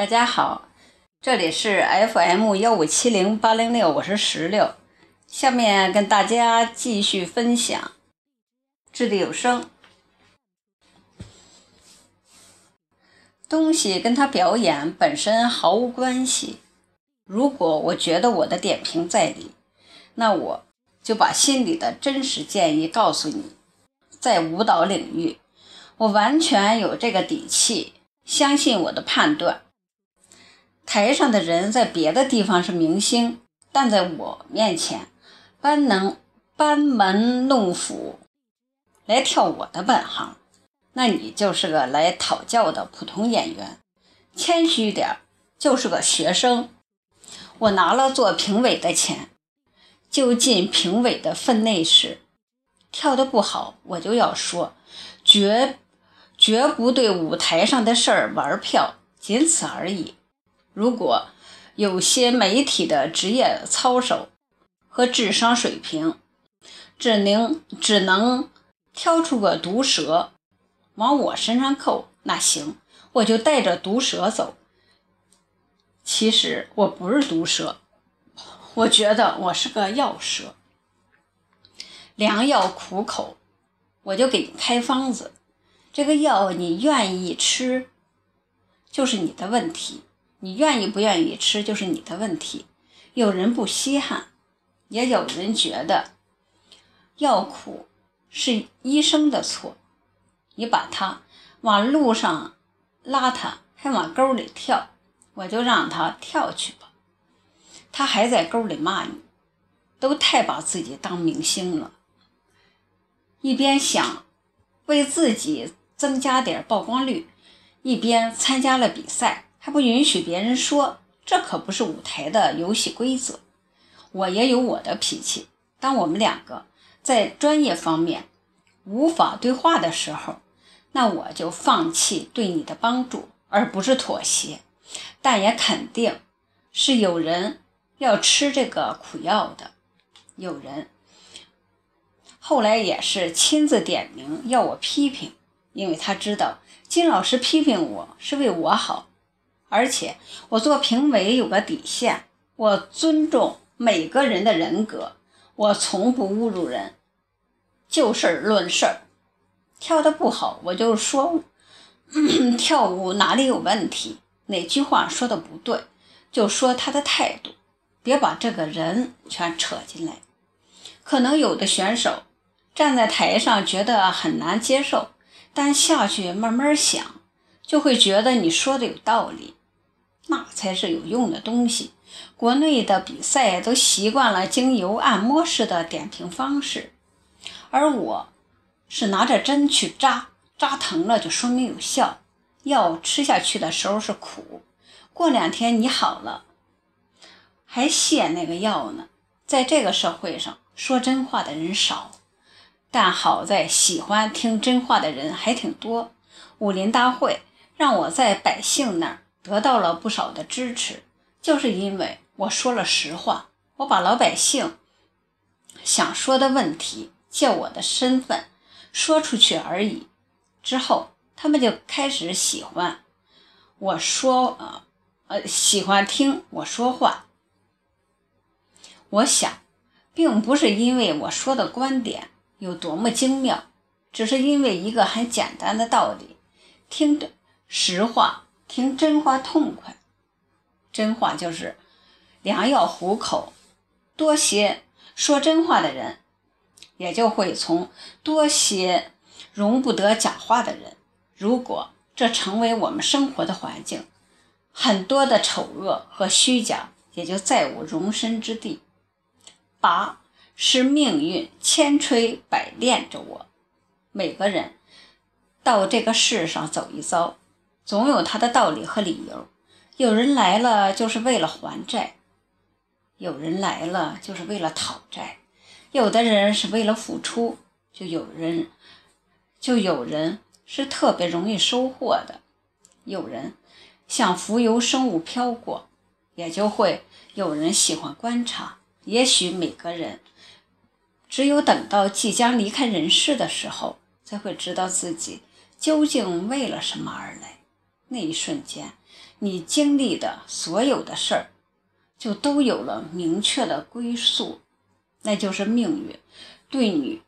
大家好，这里是 FM 幺五七零八零六，我是石榴，下面跟大家继续分享掷地有声。东西跟他表演本身毫无关系。如果我觉得我的点评在理，那我就把心里的真实建议告诉你。在舞蹈领域，我完全有这个底气，相信我的判断。台上的人在别的地方是明星，但在我面前，班能班门弄斧来跳我的本行，那你就是个来讨教的普通演员。谦虚点，就是个学生。我拿了做评委的钱，就进评委的分内室。跳得不好，我就要说，绝绝不对舞台上的事儿玩票，仅此而已。如果有些媒体的职业操守和智商水平，只能只能挑出个毒蛇往我身上扣，那行，我就带着毒蛇走。其实我不是毒蛇，我觉得我是个药蛇。良药苦口，我就给你开方子。这个药你愿意吃，就是你的问题；你愿意不愿意吃，就是你的问题。有人不稀罕，也有人觉得药苦是医生的错。你把他往路上拉，他还往沟里跳，我就让他跳去吧。他还在沟里骂你，都太把自己当明星了。一边想为自己增加点曝光率，一边参加了比赛，还不允许别人说，这可不是舞台的游戏规则。我也有我的脾气。当我们两个在专业方面无法对话的时候，那我就放弃对你的帮助，而不是妥协。但也肯定是有人要吃这个苦药的，有人。后来也是亲自点名要我批评，因为他知道金老师批评我是为我好，而且我做评委有个底线，我尊重每个人的人格，我从不侮辱人，就事儿论事儿。跳的不好，我就说 跳舞哪里有问题，哪句话说的不对，就说他的态度，别把这个人全扯进来。可能有的选手。站在台上觉得很难接受，但下去慢慢想，就会觉得你说的有道理，那才是有用的东西。国内的比赛都习惯了精油按摩式的点评方式，而我是拿着针去扎，扎疼了就说明有效。药吃下去的时候是苦，过两天你好了，还谢那个药呢。在这个社会上，说真话的人少。但好在喜欢听真话的人还挺多。武林大会让我在百姓那儿得到了不少的支持，就是因为我说了实话，我把老百姓想说的问题借我的身份说出去而已。之后他们就开始喜欢我说，呃呃，喜欢听我说话。我想，并不是因为我说的观点。有多么精妙，只是因为一个很简单的道理：听着实话，听真话痛快。真话就是良药糊口，多些说真话的人，也就会从多些容不得假话的人。如果这成为我们生活的环境，很多的丑恶和虚假也就再无容身之地。八。是命运千锤百炼着我。每个人到这个世上走一遭，总有他的道理和理由。有人来了就是为了还债，有人来了就是为了讨债。有的人是为了付出，就有人就有人是特别容易收获的。有人像浮游生物飘过，也就会有人喜欢观察。也许每个人。只有等到即将离开人世的时候，才会知道自己究竟为了什么而来。那一瞬间，你经历的所有的事儿，就都有了明确的归宿，那就是命运对你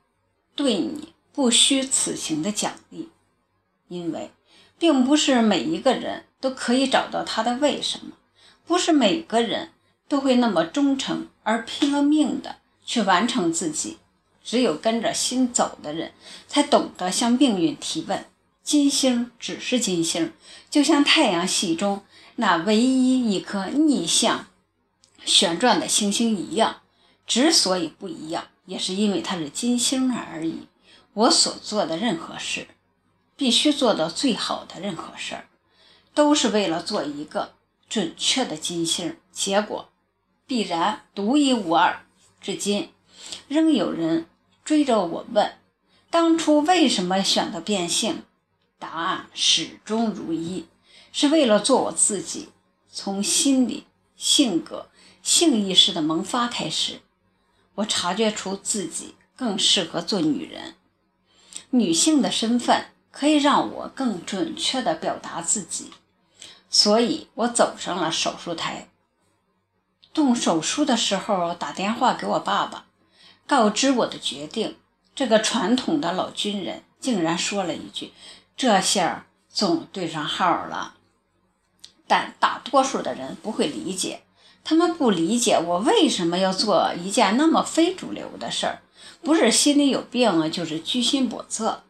对你不虚此行的奖励。因为，并不是每一个人都可以找到他的为什么，不是每个人都会那么忠诚而拼了命的去完成自己。只有跟着心走的人，才懂得向命运提问。金星只是金星，就像太阳系中那唯一一颗逆向旋转的星星一样。之所以不一样，也是因为它是金星而已。我所做的任何事，必须做到最好的任何事儿，都是为了做一个准确的金星，结果必然独一无二。至今，仍有人追着我问，当初为什么选择变性？答案始终如一，是为了做我自己。从心理、性格、性意识的萌发开始，我察觉出自己更适合做女人。女性的身份可以让我更准确地表达自己，所以我走上了手术台。动手术的时候，打电话给我爸爸，告知我的决定。这个传统的老军人竟然说了一句。这下总对上号了，但大多数的人不会理解，他们不理解我为什么要做一件那么非主流的事儿，不是心里有病啊，就是居心叵测。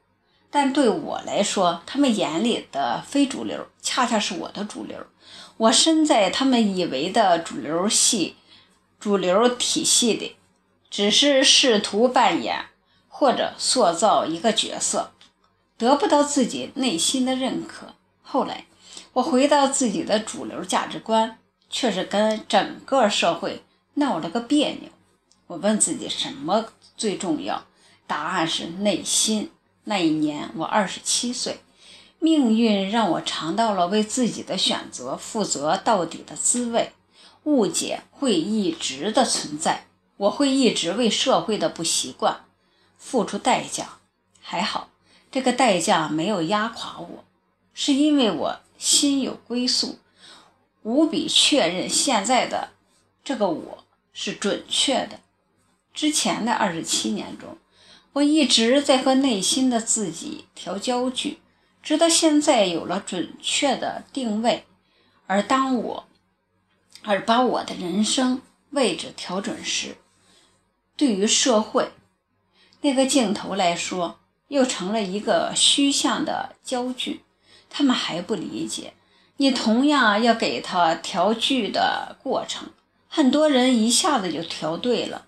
但对我来说，他们眼里的非主流，恰恰是我的主流。我身在他们以为的主流系、主流体系里，只是试图扮演或者塑造一个角色。得不到自己内心的认可，后来我回到自己的主流价值观，却是跟整个社会闹了个别扭。我问自己什么最重要？答案是内心。那一年我二十七岁，命运让我尝到了为自己的选择负责到底的滋味。误解会一直的存在，我会一直为社会的不习惯付出代价。还好。这个代价没有压垮我，是因为我心有归宿，无比确认现在的这个我是准确的。之前的二十七年中，我一直在和内心的自己调焦距，直到现在有了准确的定位。而当我而把我的人生位置调准时，对于社会那个镜头来说。又成了一个虚像的焦距，他们还不理解，你同样要给他调距的过程。很多人一下子就调对了，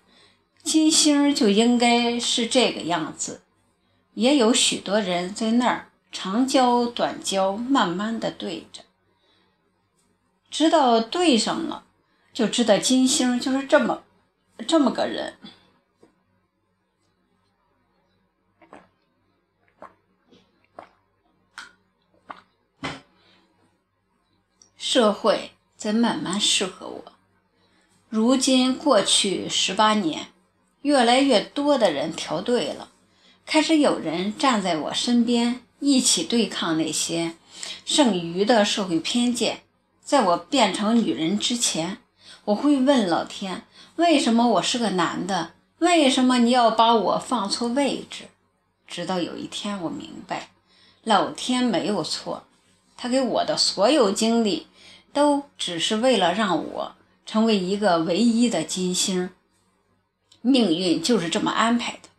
金星就应该是这个样子。也有许多人在那儿长焦短焦慢慢的对着，直到对上了，就知道金星就是这么这么个人。社会在慢慢适合我。如今过去十八年，越来越多的人调对了，开始有人站在我身边，一起对抗那些剩余的社会偏见。在我变成女人之前，我会问老天：为什么我是个男的？为什么你要把我放错位置？直到有一天，我明白，老天没有错，他给我的所有经历。都只是为了让我成为一个唯一的金星，命运就是这么安排的。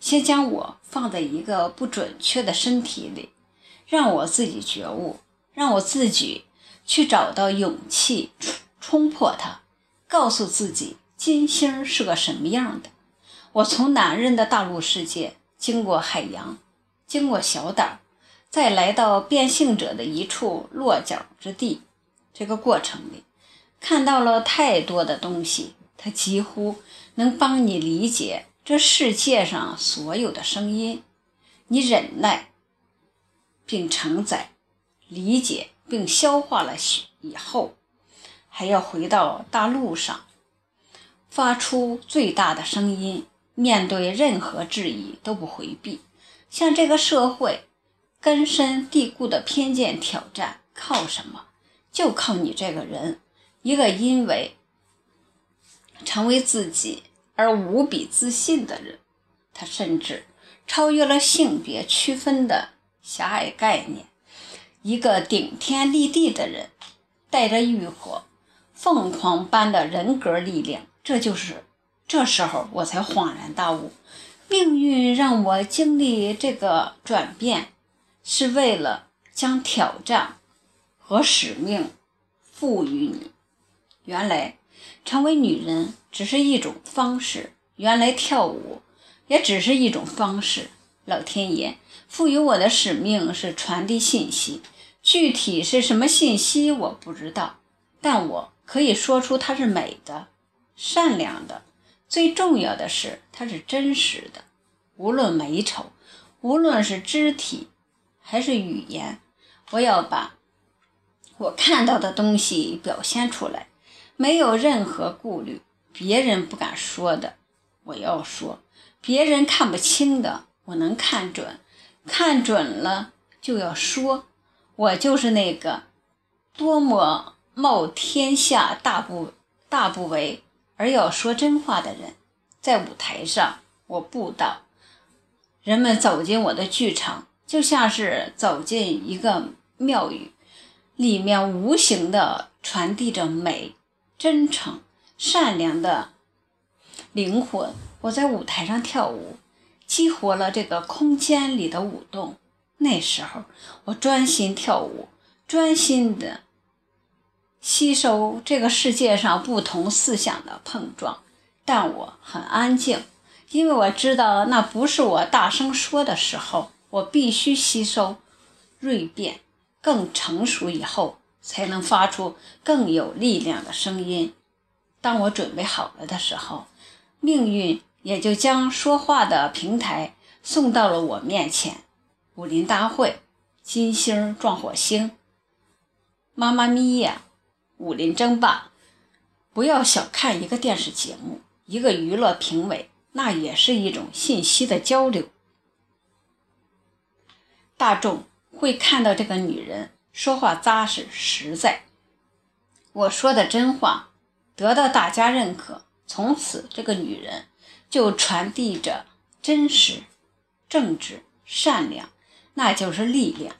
先将我放在一个不准确的身体里，让我自己觉悟，让我自己去找到勇气冲冲破它，告诉自己金星是个什么样的。我从男人的大陆世界，经过海洋，经过小岛，再来到变性者的一处落脚之地。这个过程里，看到了太多的东西，它几乎能帮你理解这世界上所有的声音。你忍耐，并承载、理解并消化了以后，还要回到大陆上，发出最大的声音，面对任何质疑都不回避，向这个社会根深蒂固的偏见挑战。靠什么？就靠你这个人，一个因为成为自己而无比自信的人。他甚至超越了性别区分的狭隘概念，一个顶天立地的人，带着欲火、凤凰般的人格力量。这就是这时候我才恍然大悟，命运让我经历这个转变，是为了将挑战和使命赋予你。原来成为女人只是一种方式，原来跳舞。也只是一种方式。老天爷赋予我的使命是传递信息，具体是什么信息我不知道，但我可以说出它是美的、善良的。最重要的是，它是真实的。无论美丑，无论是肢体还是语言，我要把我看到的东西表现出来，没有任何顾虑。别人不敢说的，我要说。别人看不清的，我能看准，看准了就要说。我就是那个多么冒天下大不大不韪而要说真话的人。在舞台上，我布道，人们走进我的剧场，就像是走进一个庙宇，里面无形的传递着美、真诚、善良的灵魂。我在舞台上跳舞，激活了这个空间里的舞动。那时候，我专心跳舞，专心的吸收这个世界上不同思想的碰撞。但我很安静，因为我知道那不是我大声说的时候。我必须吸收、锐变、更成熟以后，才能发出更有力量的声音。当我准备好了的时候，命运。也就将说话的平台送到了我面前。武林大会，金星撞火星，妈妈咪呀，武林争霸。不要小看一个电视节目，一个娱乐评委，那也是一种信息的交流。大众会看到这个女人说话扎实实在，我说的真话得到大家认可，从此这个女人。就传递着真实、正直、善良，那就是力量。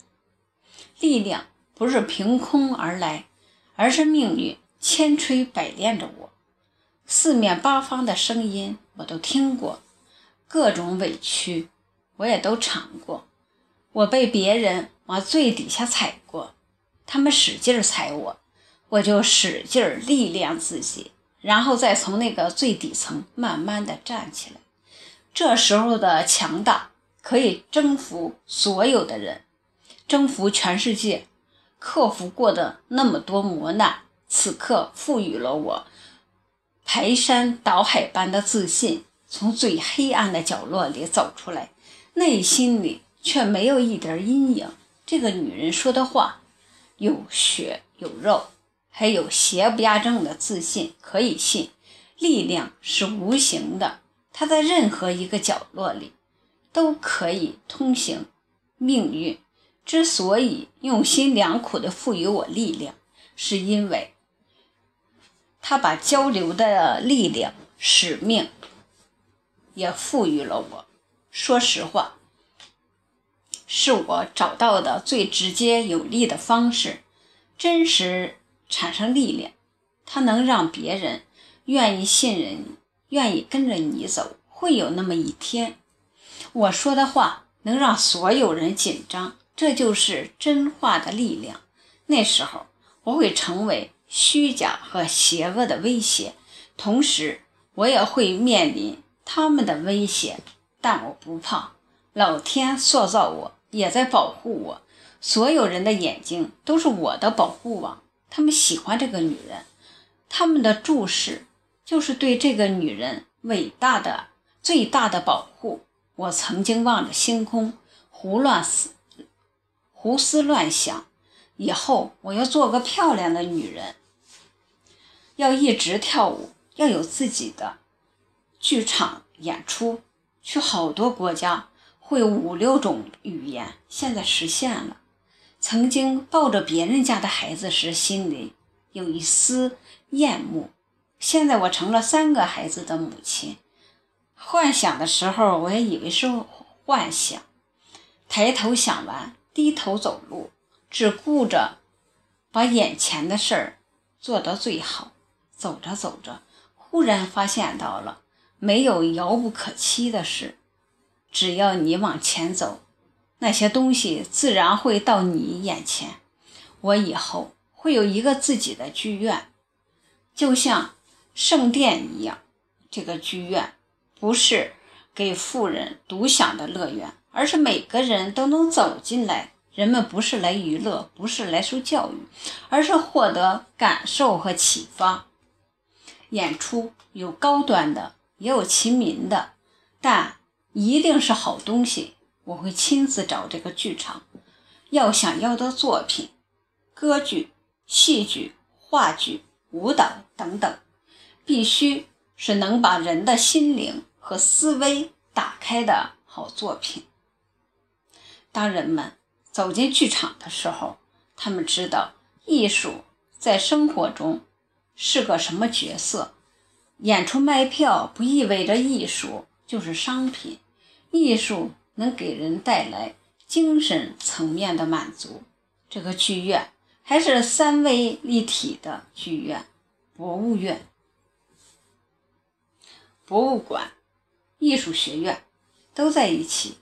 力量不是凭空而来，而是命运千锤百炼着我。四面八方的声音我都听过，各种委屈我也都尝过。我被别人往最底下踩过，他们使劲踩我，我就使劲力量自己。然后再从那个最底层慢慢的站起来，这时候的强大可以征服所有的人，征服全世界，克服过的那么多磨难，此刻赋予了我排山倒海般的自信，从最黑暗的角落里走出来，内心里却没有一点阴影。这个女人说的话，有血有肉。还有邪不压正的自信，可以信。力量是无形的，它在任何一个角落里都可以通行。命运之所以用心良苦地赋予我力量，是因为他把交流的力量、使命也赋予了我。说实话，是我找到的最直接有力的方式，真实。产生力量，它能让别人愿意信任你，愿意跟着你走。会有那么一天，我说的话能让所有人紧张，这就是真话的力量。那时候，我会成为虚假和邪恶的威胁，同时我也会面临他们的威胁，但我不怕。老天塑造我，也在保护我，所有人的眼睛都是我的保护网。他们喜欢这个女人，他们的注视就是对这个女人伟大的、最大的保护。我曾经望着星空，胡乱思、胡思乱想，以后我要做个漂亮的女人，要一直跳舞，要有自己的剧场演出，去好多国家，会五六种语言。现在实现了。曾经抱着别人家的孩子时，心里有一丝厌恶。现在我成了三个孩子的母亲，幻想的时候，我也以为是幻想。抬头想完，低头走路，只顾着把眼前的事儿做到最好。走着走着，忽然发现到了，没有遥不可期的事，只要你往前走，那些东西自然会到你眼前。我以后会有一个自己的剧院，就像圣殿一样。这个剧院不是给富人独享的乐园。而是每个人都能走进来。人们不是来娱乐，不是来受教育，而是获得感受和启发。演出有高端的，也有亲民的，但一定是好东西。我会亲自找这个剧场，要想要的作品，歌剧、戏剧、话剧、舞蹈等等，必须是能把人的心灵和思维打开的好作品。当人们走进剧场的时候，他们知道艺术在生活中是个什么角色。演出卖票不意味着艺术就是商品，艺术能给人带来精神层面的满足。这个剧院还是三位一体的剧院，博物院、博物馆、艺术学院都在一起。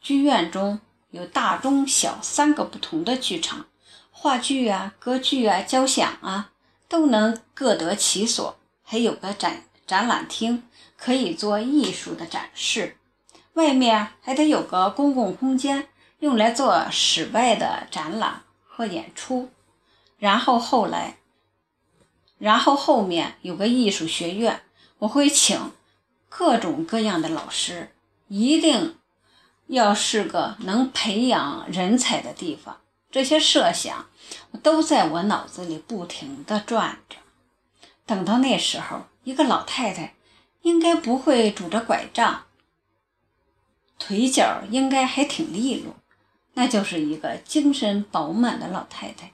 剧院中。有大、中、小三个不同的剧场，话剧啊、歌剧啊、交响啊，都能各得其所。还有个展展览厅，可以做艺术的展示。外面还得有个公共空间，用来做室外的展览和演出。然后后来，然后后面有个艺术学院，我会请各种各样的老师，一定。要是个能培养人才的地方，这些设想都在我脑子里不停地转着。等到那时候，一个老太太应该不会拄着拐杖，腿脚应该还挺利落，那就是一个精神饱满的老太太，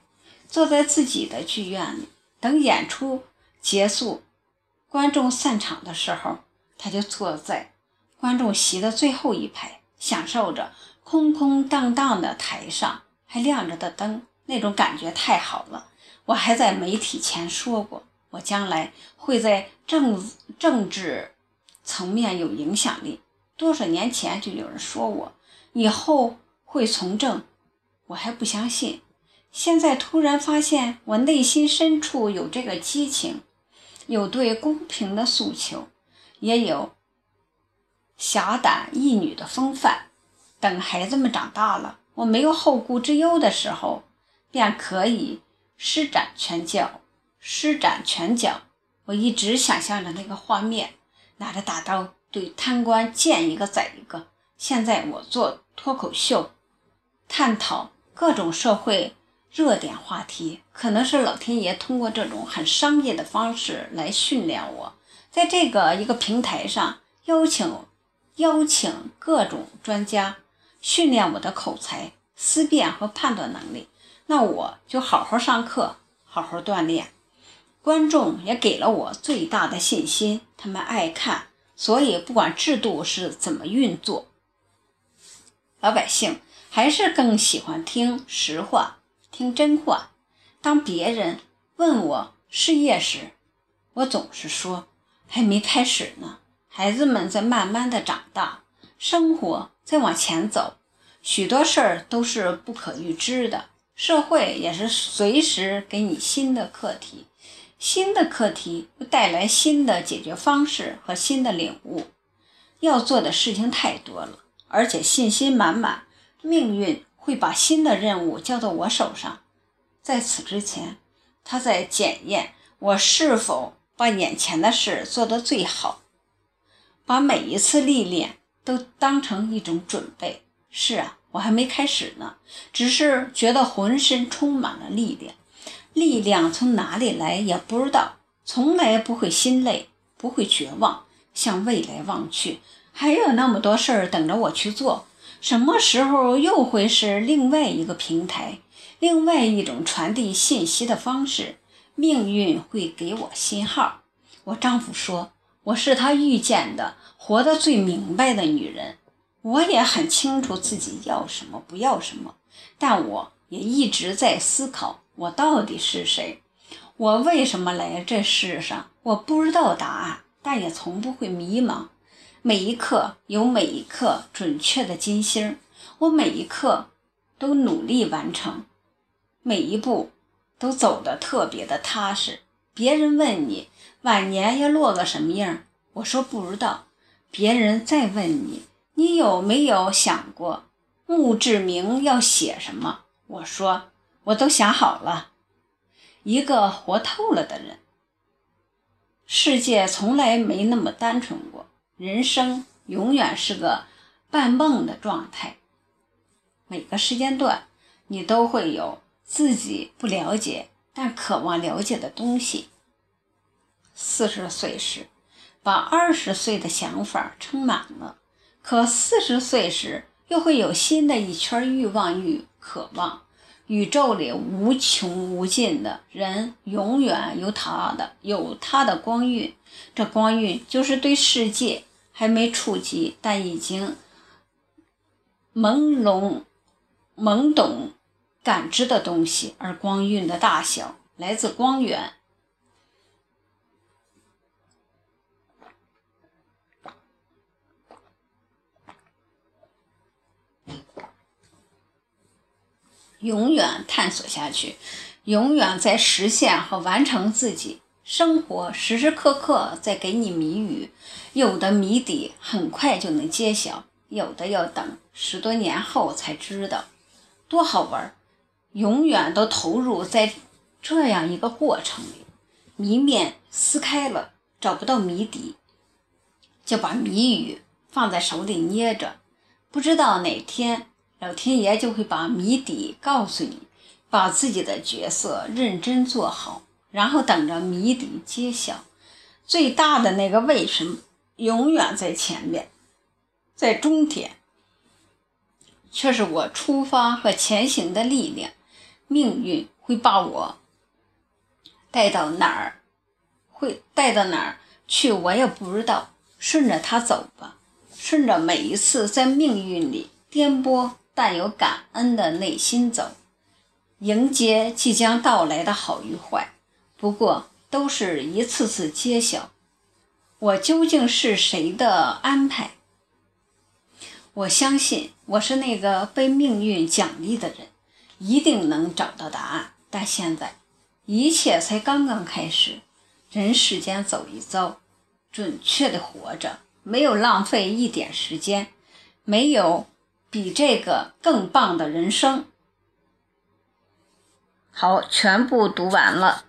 坐在自己的剧院里，等演出结束，观众散场的时候，她就坐在观众席的最后一排。享受着空空荡荡的台上还亮着的灯，那种感觉太好了。我还在媒体前说过，我将来会在政政治层面有影响力。多少年前就有人说我以后会从政，我还不相信。现在突然发现，我内心深处有这个激情，有对公平的诉求，也有。侠胆义女的风范，等孩子们长大了，我没有后顾之忧的时候，便可以施展拳脚。施展拳脚，我一直想象着那个画面，拿着大刀对贪官见一个宰一个。现在我做脱口秀，探讨各种社会热点话题，可能是老天爷通过这种很商业的方式来训练我，在这个一个平台上邀请。邀请各种专家训练我的口才、思辨和判断能力，那我就好好上课，好好锻炼。观众也给了我最大的信心，他们爱看，所以不管制度是怎么运作，老百姓还是更喜欢听实话、听真话。当别人问我事业时，我总是说还没开始呢。孩子们在慢慢的长大，生活在往前走，许多事儿都是不可预知的，社会也是随时给你新的课题，新的课题会带来新的解决方式和新的领悟。要做的事情太多了，而且信心满满，命运会把新的任务交到我手上。在此之前，他在检验我是否把眼前的事做得最好。把每一次历练都当成一种准备。是啊，我还没开始呢，只是觉得浑身充满了力量。力量从哪里来也不知道，从来不会心累，不会绝望，向未来望去，还有那么多事儿等着我去做。什么时候又会是另外一个平台，另外一种传递信息的方式，命运会给我信号。我丈夫说我是他遇见的活得最明白的女人。我也很清楚自己要什么，不要什么，但我也一直在思考我到底是谁，我为什么来这世上？我不知道答案，但也从不会迷茫。每一刻有每一刻准确的金星，我每一刻都努力完成。每一步都走得特别的踏实。别人问你晚年要落个什么样，我说不知道。别人再问你，你有没有想过墓志铭要写什么？我说我都想好了。一个活透了的人，世界从来没那么单纯过，人生永远是个半梦的状态。每个时间段，你都会有。自己不了解但渴望了解的东西。四十岁时，把二十岁的想法撑满了，可四十岁时又会有新的一圈欲望与渴望。宇宙里无穷无尽的人，永远有他的有他的光晕，这光晕就是对世界还没触及但已经朦胧懵懂。感知的东西，而光晕的大小来自光源。永远探索下去，永远在实现和完成自己生活，时时刻刻在给你谜语。有的谜底很快就能揭晓，有的要等十多年后才知道，多好玩！永远都投入在这样一个过程里，谜面撕开了，找不到谜底，就把谜语放在手里捏着，不知道哪天老天爷就会把谜底告诉你，把自己的角色认真做好，然后等着谜底揭晓。最大的那个为什么永远在前面，在终点，却是我出发和前行的力量。命运会把我带到哪儿，会带到哪儿去，我也不知道。顺着它走吧，顺着每一次在命运里颠簸但有感恩的内心走，迎接即将到来的好与坏。不过，都是一次次揭晓，我究竟是谁的安排？我相信，我是那个被命运奖励的人。一定能找到答案，但现在一切才刚刚开始。人世间走一遭，准确的活着，没有浪费一点时间，没有比这个更棒的人生。好，全部读完了。